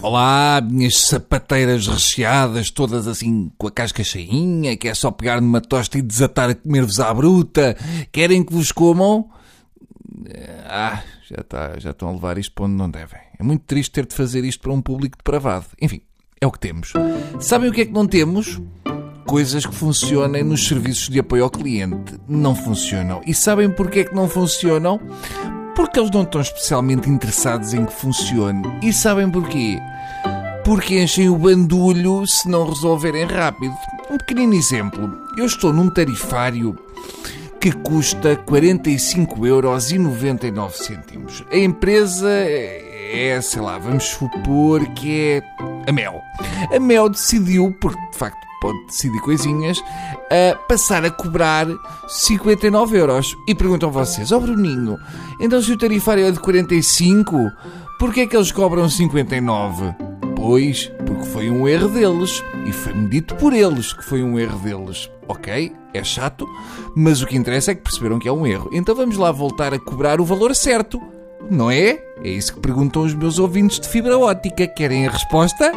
Olá, minhas sapateiras recheadas, todas assim com a casca cheinha, que é só pegar numa tosta e desatar a comer-vos à bruta. Querem que vos comam? Ah, já, tá, já estão a levar isto para onde não devem. É muito triste ter de fazer isto para um público depravado. Enfim, é o que temos. Sabem o que é que não temos? Coisas que funcionem nos serviços de apoio ao cliente. Não funcionam. E sabem porquê é que não funcionam? Porque eles não estão especialmente interessados em que funcione. E sabem porquê? Porque enchem o bandulho se não resolverem rápido. Um pequenino exemplo. Eu estou num tarifário que custa 45,99€. A empresa é, sei lá, vamos supor que é a Mel. A Mel decidiu, porque de facto pode decidir coisinhas, a passar a cobrar 59 euros. E perguntam vocês, ó oh Bruninho, então se o tarifário é de 45, porquê é que eles cobram 59? Pois, porque foi um erro deles. E foi-me dito por eles que foi um erro deles. Ok, é chato, mas o que interessa é que perceberam que é um erro. Então vamos lá voltar a cobrar o valor certo. Não é? É isso que perguntam os meus ouvintes de fibra ótica. Querem a resposta?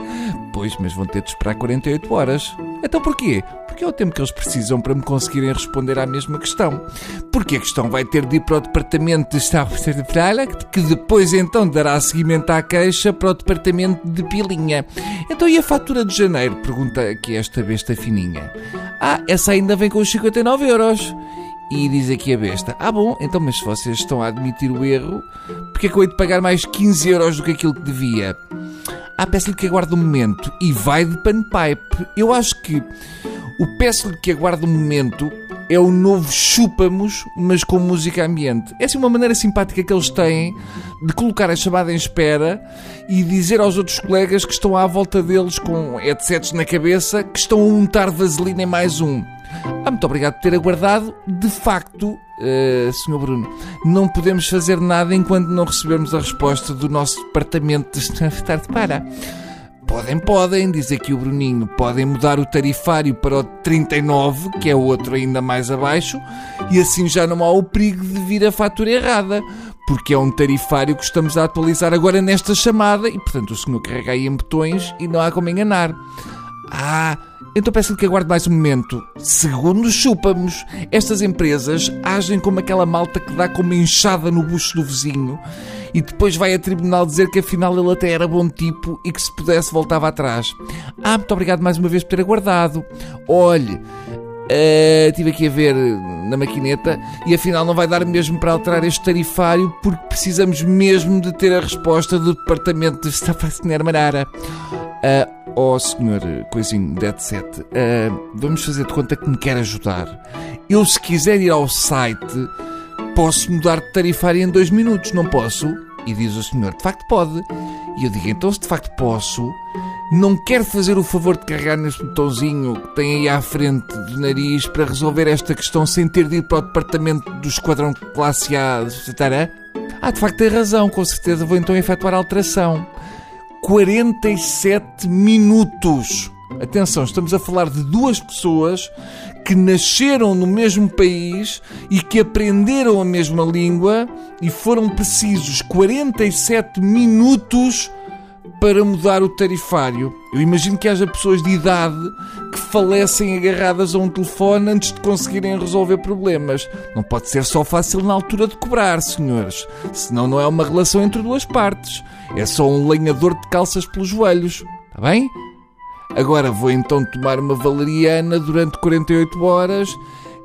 Pois, mas vão ter de esperar 48 horas. Então porquê? Porque é o tempo que eles precisam para me conseguirem responder à mesma questão. Porque a questão vai ter de ir para o departamento de Estado de que depois então dará seguimento à queixa para o departamento de pilinha. Então e a fatura de janeiro? Pergunta aqui esta besta fininha. Ah, essa ainda vem com os 59 euros. E diz aqui a besta: Ah, bom, então, mas se vocês estão a admitir o erro, porque é que eu hei de pagar mais 15 euros do que aquilo que devia? Ah, peço-lhe que aguarde um momento e vai de panpipe. Eu acho que o peço-lhe que aguarde um momento é o novo chupamos, mas com música ambiente. Essa é uma maneira simpática que eles têm de colocar a chamada em espera e dizer aos outros colegas que estão à volta deles com headsets na cabeça que estão a untar vaselina em mais um. Ah, muito obrigado por ter aguardado. De facto, eh, Sr. Bruno, não podemos fazer nada enquanto não recebermos a resposta do nosso departamento de tarde para. Podem, podem, diz aqui o Bruninho, podem mudar o tarifário para o 39, que é outro ainda mais abaixo, e assim já não há o perigo de vir a fatura errada, porque é um tarifário que estamos a atualizar agora nesta chamada e, portanto, o senhor carrega aí em botões e não há como enganar. Ah, então peço-lhe que aguarde mais um momento. Segundo chupamos, estas empresas agem como aquela malta que dá com uma enxada no bucho do vizinho e depois vai a tribunal dizer que afinal ele até era bom tipo e que se pudesse voltava atrás. Ah, muito obrigado mais uma vez por ter aguardado. Olhe, uh, estive aqui a ver na maquineta e afinal não vai dar mesmo para alterar este tarifário porque precisamos mesmo de ter a resposta do Departamento de Estado Marara. Uh, ó oh, senhor coisinho de headset, uh, vamos fazer de conta que me quer ajudar. Eu, se quiser ir ao site, posso mudar de tarifário em dois minutos, não posso? E diz o senhor, de facto pode. E eu digo, então se de facto posso, não quero fazer o favor de carregar neste botãozinho que tem aí à frente do nariz para resolver esta questão sem ter de ir para o departamento do esquadrão classe A. Ah, de facto tem razão, com certeza vou então efetuar a alteração. 47 minutos. Atenção, estamos a falar de duas pessoas que nasceram no mesmo país e que aprenderam a mesma língua e foram precisos 47 minutos para mudar o tarifário. Eu imagino que haja pessoas de idade falecem agarradas a um telefone antes de conseguirem resolver problemas. Não pode ser só fácil na altura de cobrar, senhores. Senão não é uma relação entre duas partes. É só um lenhador de calças pelos joelhos. Está bem? Agora vou então tomar uma valeriana durante 48 horas,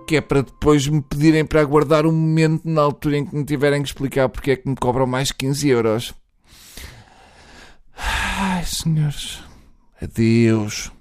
que é para depois me pedirem para aguardar um momento na altura em que me tiverem que explicar porque é que me cobram mais 15 euros. Ai, senhores. Adeus.